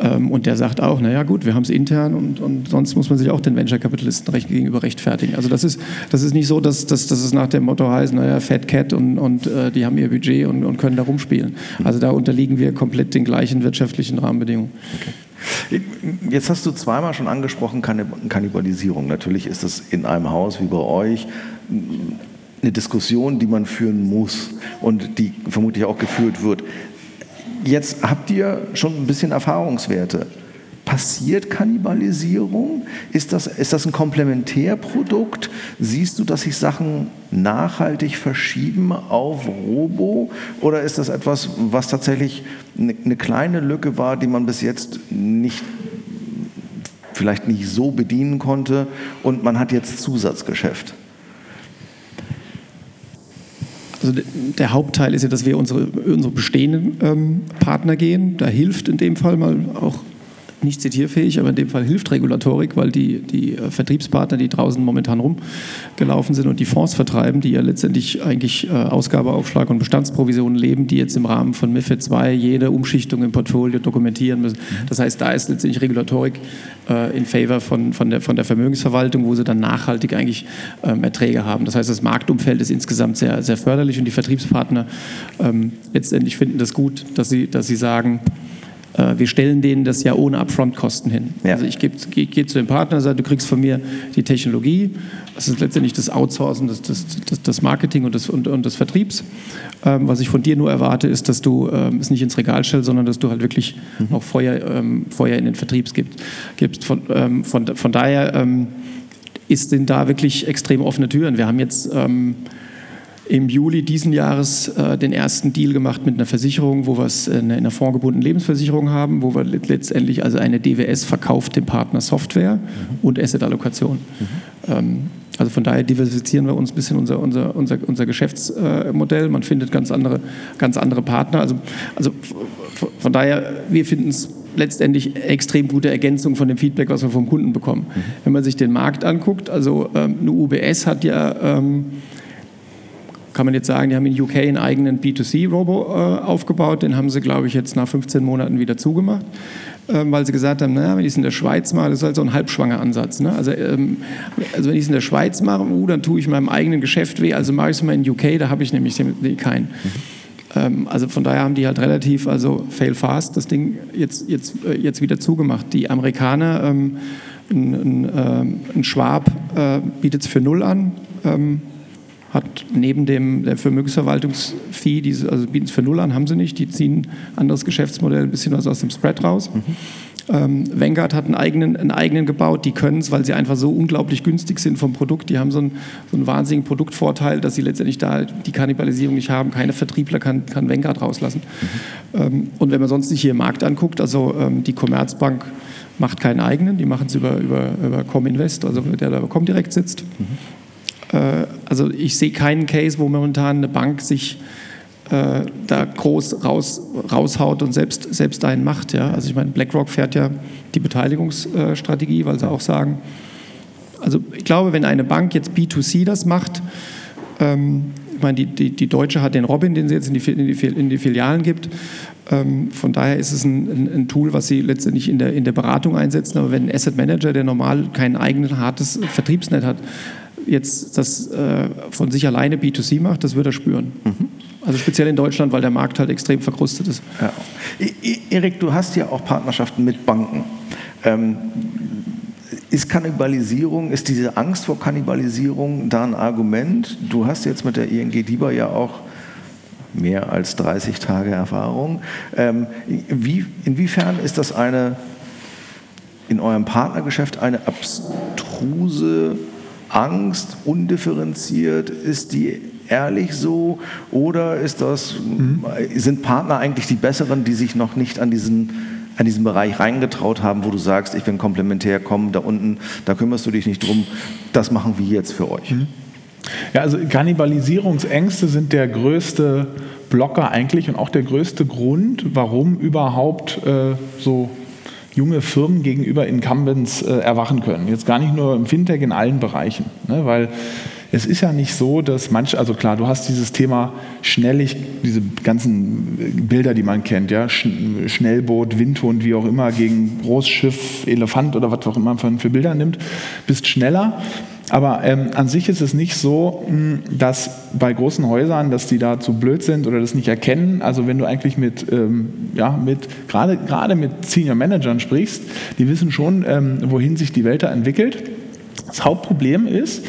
ähm, und der sagt auch, naja gut, wir haben es intern und, und sonst muss man sich auch den Venture-Kapitalisten recht, gegenüber rechtfertigen. Also das ist, das ist nicht so, dass, dass, dass es nach dem Motto heißt, naja, Fat Cat und, und äh, die haben ihr Budget und, und können da rumspielen. Also da unterliegen wir komplett den gleichen wirtschaftlichen Rahmenbedingungen. Okay. Jetzt hast du zweimal schon angesprochen, Kannibalisierung. Natürlich ist das in einem Haus wie bei euch eine Diskussion, die man führen muss und die vermutlich auch geführt wird. Jetzt habt ihr schon ein bisschen Erfahrungswerte. Passiert Kannibalisierung? Ist das, ist das ein Komplementärprodukt? Siehst du, dass sich Sachen nachhaltig verschieben auf Robo? Oder ist das etwas, was tatsächlich eine, eine kleine Lücke war, die man bis jetzt nicht, vielleicht nicht so bedienen konnte und man hat jetzt Zusatzgeschäft? Also der Hauptteil ist ja, dass wir unsere, unsere bestehenden ähm, Partner gehen. Da hilft in dem Fall mal auch nicht zitierfähig, aber in dem Fall hilft Regulatorik, weil die, die äh, Vertriebspartner, die draußen momentan rumgelaufen sind und die Fonds vertreiben, die ja letztendlich eigentlich äh, Ausgabeaufschlag und Bestandsprovisionen leben, die jetzt im Rahmen von MIFID II jede Umschichtung im Portfolio dokumentieren müssen. Das heißt, da ist letztendlich Regulatorik äh, in favor von, von, der, von der Vermögensverwaltung, wo sie dann nachhaltig eigentlich ähm, Erträge haben. Das heißt, das Marktumfeld ist insgesamt sehr, sehr förderlich und die Vertriebspartner ähm, letztendlich finden das gut, dass sie, dass sie sagen, wir stellen denen das ja ohne Upfront-Kosten hin. Ja. Also ich gehe geh zu dem Partner und sage, du kriegst von mir die Technologie. Das ist letztendlich das Outsourcen des, des, des, Marketing und des, und, und des Vertriebs. Ähm, was ich von dir nur erwarte, ist, dass du ähm, es nicht ins Regal stellst, sondern dass du halt wirklich Mhm. auch Feuer, ähm, Feuer in den Vertrieb gibst. gibst. Von, ähm, von, von daher ähm, ist, sind da wirklich extrem offene Türen. Wir haben jetzt ähm, im Juli diesen Jahres äh, den ersten Deal gemacht mit einer Versicherung, wo wir es in einer, in einer fondgebundenen Lebensversicherung haben, wo wir let- letztendlich also eine DWS verkauft dem Partner Software und Asset-Allokation. Ähm, also von daher diversifizieren wir uns ein bisschen unser, unser, unser, unser Geschäftsmodell. Man findet ganz andere, ganz andere Partner. Also, also von daher, wir finden es letztendlich extrem gute Ergänzung von dem Feedback, was wir vom Kunden bekommen. Wenn man sich den Markt anguckt, also ähm, eine UBS hat ja ähm, kann man jetzt sagen, die haben in UK einen eigenen B2C-Robo äh, aufgebaut. Den haben sie, glaube ich, jetzt nach 15 Monaten wieder zugemacht, ähm, weil sie gesagt haben, naja, wenn ich es in der Schweiz mache, das ist halt so ein halbschwanger Ansatz. Ne? Also, ähm, also wenn ich es in der Schweiz mache, uh, dann tue ich meinem eigenen Geschäft weh, also mache ich es mal in UK, da habe ich nämlich keinen. Ähm, also von daher haben die halt relativ, also fail fast, das Ding jetzt, jetzt, äh, jetzt wieder zugemacht. Die Amerikaner, ähm, ein, ein, ähm, ein Schwab äh, bietet es für null an. Hat neben dem der Vermögensverwaltungsfee, diese, also bieten es für null an, haben sie nicht. Die ziehen ein anderes Geschäftsmodell, ein bisschen was aus dem Spread raus. Ähm, Vanguard hat einen eigenen, einen eigenen gebaut. Die können es, weil sie einfach so unglaublich günstig sind vom Produkt. Die haben so einen, so einen wahnsinnigen Produktvorteil, dass sie letztendlich da die Kannibalisierung nicht haben. Keine Vertriebler kann, kann Vanguard rauslassen. Ähm, und wenn man sonst sich hier im Markt anguckt, also ähm, die Commerzbank macht keinen eigenen, die machen es über, über, über Cominvest, also der da bei Comdirect sitzt. Äh, also ich sehe keinen Case, wo momentan eine Bank sich äh, da groß raus, raushaut und selbst, selbst einen macht. Ja? Also ich meine, BlackRock fährt ja die Beteiligungsstrategie, weil sie auch sagen, also ich glaube, wenn eine Bank jetzt B2C das macht, ähm, ich meine, die, die, die Deutsche hat den Robin, den sie jetzt in die, in die, in die Filialen gibt. Ähm, von daher ist es ein, ein, ein Tool, was sie letztendlich in der, in der Beratung einsetzen. Aber wenn ein Asset Manager, der normal kein eigenes hartes Vertriebsnet hat, jetzt das äh, von sich alleine B2C macht, das wird er spüren. Also speziell in Deutschland, weil der Markt halt extrem verkrustet ist. Ja. Erik, du hast ja auch Partnerschaften mit Banken. Ähm, ist Kannibalisierung, ist diese Angst vor Kannibalisierung da ein Argument? Du hast jetzt mit der ING DIBA ja auch mehr als 30 Tage Erfahrung. Ähm, wie, inwiefern ist das eine in eurem Partnergeschäft eine abstruse Angst, undifferenziert? Ist die ehrlich so? Oder ist das, sind Partner eigentlich die besseren, die sich noch nicht an diesen, an diesen Bereich reingetraut haben, wo du sagst, ich bin komplementär, komm, da unten, da kümmerst du dich nicht drum, das machen wir jetzt für euch? Ja, also Kannibalisierungsängste sind der größte Blocker eigentlich und auch der größte Grund, warum überhaupt äh, so junge Firmen gegenüber Incumbents äh, erwachen können. Jetzt gar nicht nur im Fintech, in allen Bereichen. Ne? Weil es ist ja nicht so, dass manche, also klar, du hast dieses Thema Schnellig, diese ganzen Bilder, die man kennt, ja, Sch Schnellboot, Windhund, wie auch immer, gegen Großschiff, Elefant oder was auch immer man für Bilder nimmt, bist schneller. Aber ähm, an sich ist es nicht so, mh, dass bei großen Häusern, dass die da zu blöd sind oder das nicht erkennen. Also wenn du eigentlich mit, ähm, ja, mit gerade, mit Senior Managern sprichst, die wissen schon, ähm, wohin sich die Welt da entwickelt. Das Hauptproblem ist,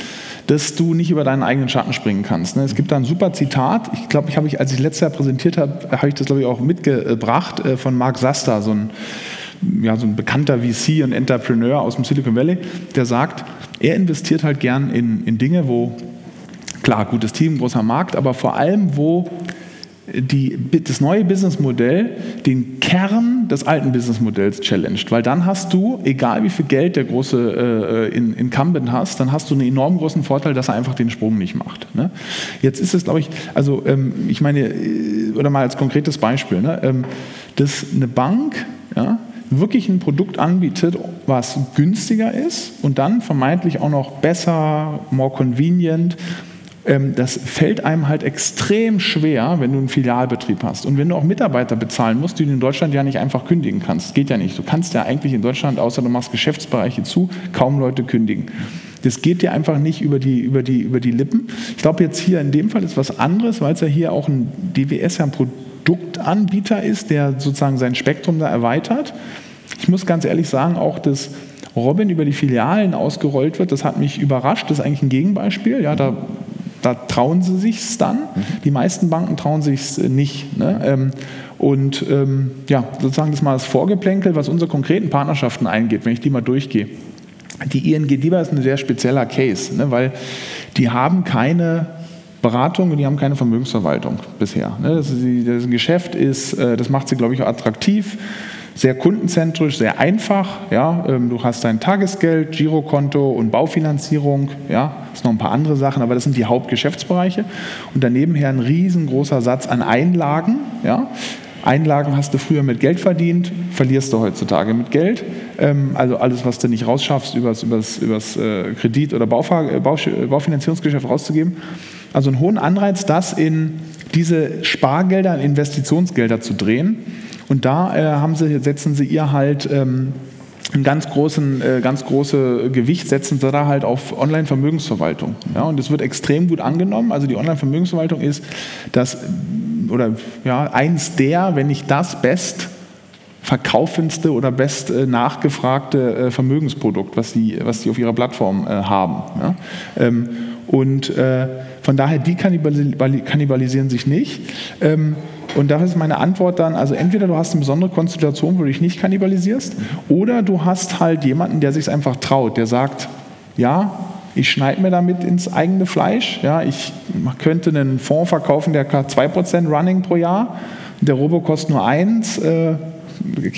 dass du nicht über deinen eigenen Schatten springen kannst. ne? Es gibt da ein super Zitat, ich glaube, ich habe ich, als ich letztes Jahr präsentiert habe, habe ich das glaube ich auch mitgebracht äh, von Mark Sasta, so ein, ja, so ein bekannter VC und Entrepreneur aus dem Silicon Valley, der sagt, er investiert halt gern in, in Dinge, wo, klar, gutes Team, großer Markt, aber vor allem, wo die, das neue Businessmodell den Kern des alten Businessmodells challenged. Weil dann hast du, egal wie viel Geld der große äh, in, Incumbent hast, dann hast du einen enorm großen Vorteil, dass er einfach den Sprung nicht macht. Ne? Jetzt ist es, glaube ich, also ähm, ich meine, äh, oder mal als konkretes Beispiel, ne? ähm, dass eine Bank, ja, wirklich ein Produkt anbietet, was günstiger ist und dann vermeintlich auch noch besser, more convenient, ähm, das fällt einem halt extrem schwer, wenn du einen Filialbetrieb hast. Und wenn du auch Mitarbeiter bezahlen musst, die du in Deutschland ja nicht einfach kündigen kannst. Geht ja nicht. Du kannst ja eigentlich in Deutschland, außer du machst Geschäftsbereiche zu, kaum Leute kündigen. Das geht dir einfach nicht über die, über die, über die Lippen. Ich glaube, jetzt hier in dem Fall ist was anderes, weil es ja hier auch ein DWS ja ein Produkt Produktanbieter ist, der sozusagen sein Spektrum da erweitert. Ich muss ganz ehrlich sagen, auch das Robin über die Filialen ausgerollt wird, das hat mich überrascht. Das ist eigentlich ein Gegenbeispiel. Ja, da, da trauen sie sich dann. Die meisten Banken trauen sich nicht. Ne? Ähm, und ähm, ja, sozusagen das mal das Vorgeplänkel, was unsere konkreten Partnerschaften eingeht, wenn ich die mal durchgehe. Die ING DIBA ist ein sehr spezieller Case, ne? weil die haben keine Beratung und die haben keine Vermögensverwaltung bisher. Ne? Das, ist, das Geschäft ist, äh, das macht sie, glaube ich, auch attraktiv sehr kundenzentrisch, sehr einfach. Ja, ähm, du hast dein Tagesgeld, Girokonto und Baufinanzierung. Ja, es noch ein paar andere Sachen, aber das sind die Hauptgeschäftsbereiche. Und daneben her ein riesengroßer Satz an Einlagen. Ja, Einlagen hast du früher mit Geld verdient, verlierst du heutzutage mit Geld. Ähm, also alles, was du nicht rausschaffst, übers, übers, übers äh, Kredit- oder Baufahr Baufinanzierungsgeschäft rauszugeben. Also einen hohen Anreiz, das in diese Spargelder, in Investitionsgelder zu drehen. Und da äh, haben sie, setzen sie ihr halt ähm, einen ganz großen, äh, ganz große Gewicht setzen sie da halt auf Online-Vermögensverwaltung. Ja, und das wird extrem gut angenommen. Also die Online-Vermögensverwaltung ist das oder ja eins der, wenn nicht das best verkaufendste oder best äh, nachgefragte äh, Vermögensprodukt, was sie, was auf ihrer Plattform haben. Ja? Ähm, und von daher, die kannibalisieren sich nicht. Ähm, und da ist meine Antwort dann, also entweder du hast eine besondere Konstellation, wo du dich nicht kannibalisierst, oder du hast halt jemanden, der sich einfach traut, der sagt, ja, ich schneide mir damit ins eigene Fleisch, ja, ich könnte einen Fonds verkaufen, der hat 2% Running pro Jahr, der Robo kostet nur 1, äh,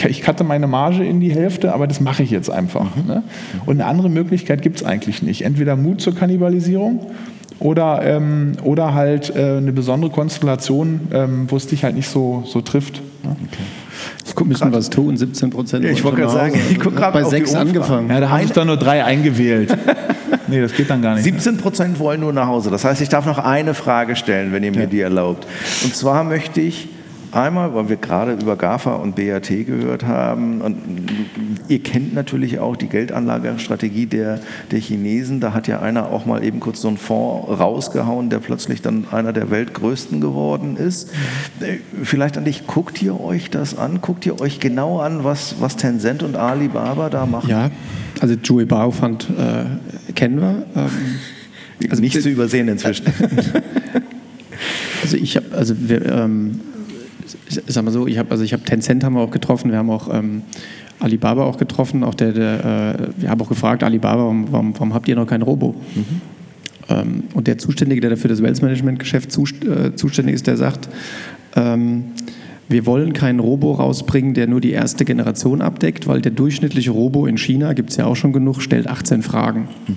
ich cutte meine Marge in die Hälfte, aber das mache ich jetzt einfach. Ne? Und eine andere Möglichkeit gibt es eigentlich nicht. Entweder Mut zur Kannibalisierung oder, ähm, oder halt äh, eine besondere Konstellation, ähm, wo es dich halt nicht so, so trifft. Ja? Okay. Ich müssen was tun, 17 Prozent. Ja, ich wollte gerade sagen, ich gucke gerade bei sechs angefangen. Ja, da haben sich dann nur drei eingewählt. *laughs* nee, das geht dann gar nicht. 17 Prozent wollen nur nach Hause. Das heißt, ich darf noch eine Frage stellen, wenn ihr mir ja. die erlaubt. Und zwar möchte ich Einmal, weil wir gerade über GAFA und BAT gehört haben. Und ihr kennt natürlich auch die Geldanlagestrategie der, der Chinesen. Da hat ja einer auch mal eben kurz so einen Fonds rausgehauen, der plötzlich dann einer der weltgrößten geworden ist. Vielleicht an dich, guckt ihr euch das an? Guckt ihr euch genau an, was, was Tencent und Alibaba da machen? Ja, also Jui Bao Fund äh, kennen wir. Ähm, *laughs* also nicht zu übersehen inzwischen. *laughs* also ich habe, also wir, ähm, ich sag mal so, ich habe also ich habe Tencent haben wir auch getroffen, wir haben auch ähm, Alibaba auch getroffen, auch der, der äh, wir haben auch gefragt, Alibaba, warum, warum, warum habt ihr noch kein Robo? Mhm. Ähm, und der Zuständige, der dafür das Wealth Management Geschäft zust, äh, zuständig ist, der sagt, ähm, wir wollen keinen Robo rausbringen, der nur die erste Generation abdeckt, weil der durchschnittliche Robo in China, gibt es ja auch schon genug, stellt 18 Fragen. Mhm.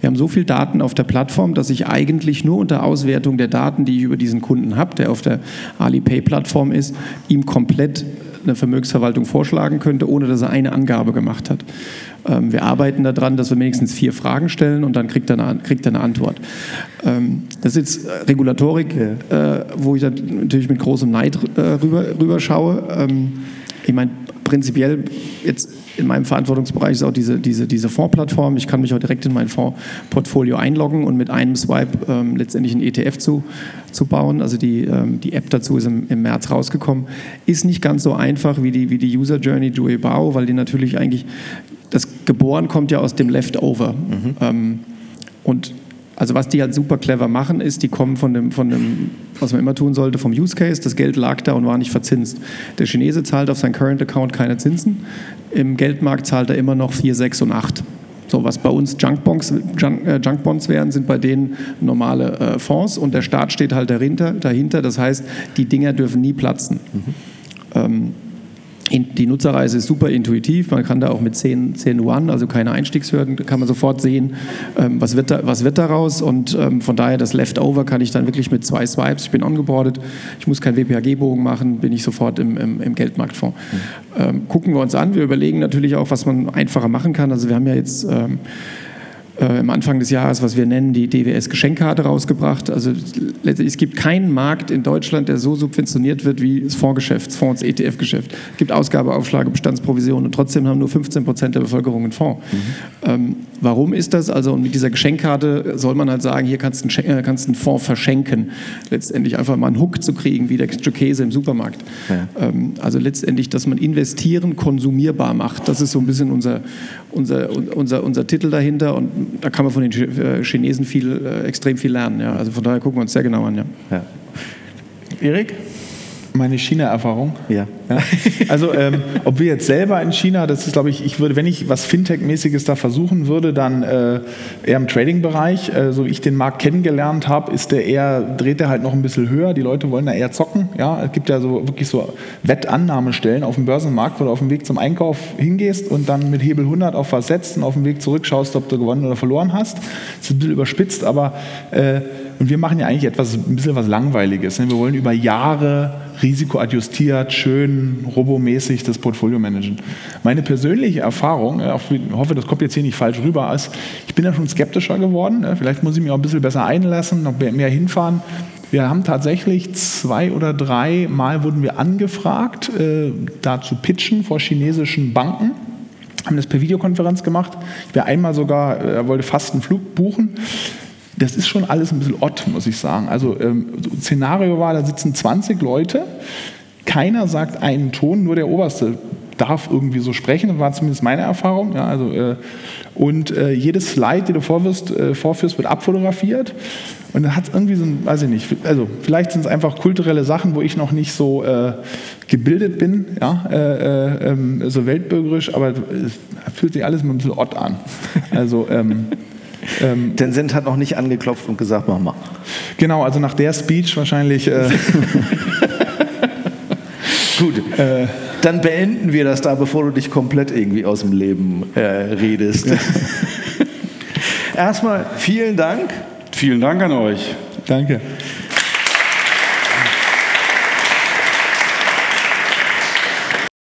Wir haben so viel Daten auf der Plattform, dass ich eigentlich nur unter Auswertung der Daten, die ich über diesen Kunden habe, der auf der Alipay-Plattform ist, ihm komplett eine Vermögensverwaltung vorschlagen könnte, ohne dass er eine Angabe gemacht hat. Ähm, wir arbeiten daran, dass wir wenigstens vier Fragen stellen und dann kriegt er eine, kriegt er eine Antwort. Ähm, das ist jetzt Regulatorik, äh, wo ich natürlich mit großem Neid äh, rüber, rüber schaue. Ähm, ich meine, prinzipiell jetzt in meinem Verantwortungsbereich ist auch diese, diese, diese Fondsplattform. Ich kann mich auch direkt in mein Fondsportfolio einloggen und mit einem Swipe ähm, letztendlich einen ETF zu, zu bauen. Also die, ähm, die App dazu ist im, im März rausgekommen. Ist nicht ganz so einfach wie die, wie die User Journey Joey Bao, weil die natürlich eigentlich, das Geboren kommt ja aus dem Leftover. Mhm. Ähm, und also was die halt super clever machen, ist, die kommen von dem, von dem, was man immer tun sollte, vom Use Case. Das Geld lag da und war nicht verzinst. Der Chinese zahlt auf sein Current Account keine Zinsen. Im Geldmarkt zahlt er immer noch 4, 6 und 8. So, was bei uns Junkbonds, Junk, äh, Junkbonds wären, sind bei denen normale äh, Fonds und der Staat steht halt dahinter, dahinter. Das heißt, die Dinger dürfen nie platzen. Mhm. Ähm, die Nutzerreise ist super intuitiv. Man kann da auch mit 10, 10 One, also keine Einstiegshürden, kann man sofort sehen, ähm, was, wird da, was wird daraus. Und ähm, von daher das Leftover kann ich dann wirklich mit zwei Swipes, ich bin ongeboardet, ich muss keinen WPAG-Bogen machen, bin ich sofort im, im, im Geldmarktfonds. Mhm. gucken wir uns an. Wir überlegen natürlich auch, was man einfacher machen kann. Also wir haben ja jetzt äh, am Anfang des Jahres, was wir nennen, die DWS-Geschenkkarte rausgebracht. Also es gibt keinen Markt in Deutschland, der so subventioniert wird wie das Fondsgeschäft, das Fonds, ETF-Geschäft. Es gibt Ausgabeaufschläge, Bestandsprovisionen und trotzdem haben nur 15 Prozent der Bevölkerung einen Fonds. Mhm. Ähm, warum ist das? Also und mit dieser Geschenkkarte soll man halt sagen, hier kannst du einen, äh, kannst einen Fonds verschenken. Letztendlich einfach mal einen Hook zu kriegen, wie der Käse im Supermarkt. Ja. Ähm, also letztendlich, dass man investieren konsumierbar macht. Das ist so ein bisschen unser, unser, unser, unser Titel dahinter und da kann man von den äh, Chinesen viel, äh, extrem viel lernen. Ja. Also von daher gucken wir uns sehr genau an. Ja. ja. Erik? Meine China-Erfahrung? Ja. Ja. Also, ähm, ob wir jetzt selber in China, das ist, glaube ich, ich würde, wenn ich was Fintech-mäßiges da versuchen würde, dann äh, eher im Trading-Bereich. Äh, so wie ich den Markt kennengelernt habe, ist der eher, dreht der halt noch ein bisschen höher. Die Leute wollen da eher zocken. Ja, es gibt ja so wirklich so Wettannahmestellen auf dem Börsenmarkt, wo du auf dem Weg zum Einkauf hingehst und dann mit Hebel 100 auf was setzt und auf dem Weg zurück schaust, ob du gewonnen oder verloren hast. Das ist ein bisschen überspitzt, aber äh, und wir machen ja eigentlich etwas, ein bisschen was Langweiliges. Ne? Wir wollen über Jahre risikoadjustiert, schön, robomäßig das Portfolio managen. Meine persönliche Erfahrung, ich hoffe, das kommt jetzt hier nicht falsch rüber, ist, ich bin ja schon skeptischer geworden. Ne? Vielleicht muss ich mich auch ein bisschen besser einlassen, noch mehr hinfahren. Wir haben tatsächlich zwei oder drei Mal wurden wir angefragt, äh, da zu pitchen vor chinesischen Banken haben das per Videokonferenz gemacht. Ich wäre einmal sogar, er äh, wollte fast einen Flug buchen das ist schon alles ein bisschen odd, muss ich sagen. Also ähm, Szenario war, da sitzen 20 Leute, keiner sagt einen Ton, nur der Oberste darf irgendwie so sprechen, das war zumindest meine Erfahrung. Ja, also, äh, und äh, jedes Slide, den du vorwirst, äh, vorführst, wird abfotografiert. Und dann hat es irgendwie so ein, weiß ich nicht, also vielleicht sind es einfach kulturelle Sachen, wo ich noch nicht so äh, gebildet bin, ja, äh, äh, ähm, so weltbürgerisch, aber es fühlt sich alles ein bisschen odd an. Also ähm, *laughs* ähm, Tencent hat noch nicht angeklopft und gesagt, mach mal. Genau, also nach der Speech wahrscheinlich. Äh *laughs* Gut, äh, dann beenden wir das da, bevor du dich komplett irgendwie aus dem Leben äh, redest. *laughs* Erstmal vielen Dank. Vielen Dank an euch. Danke.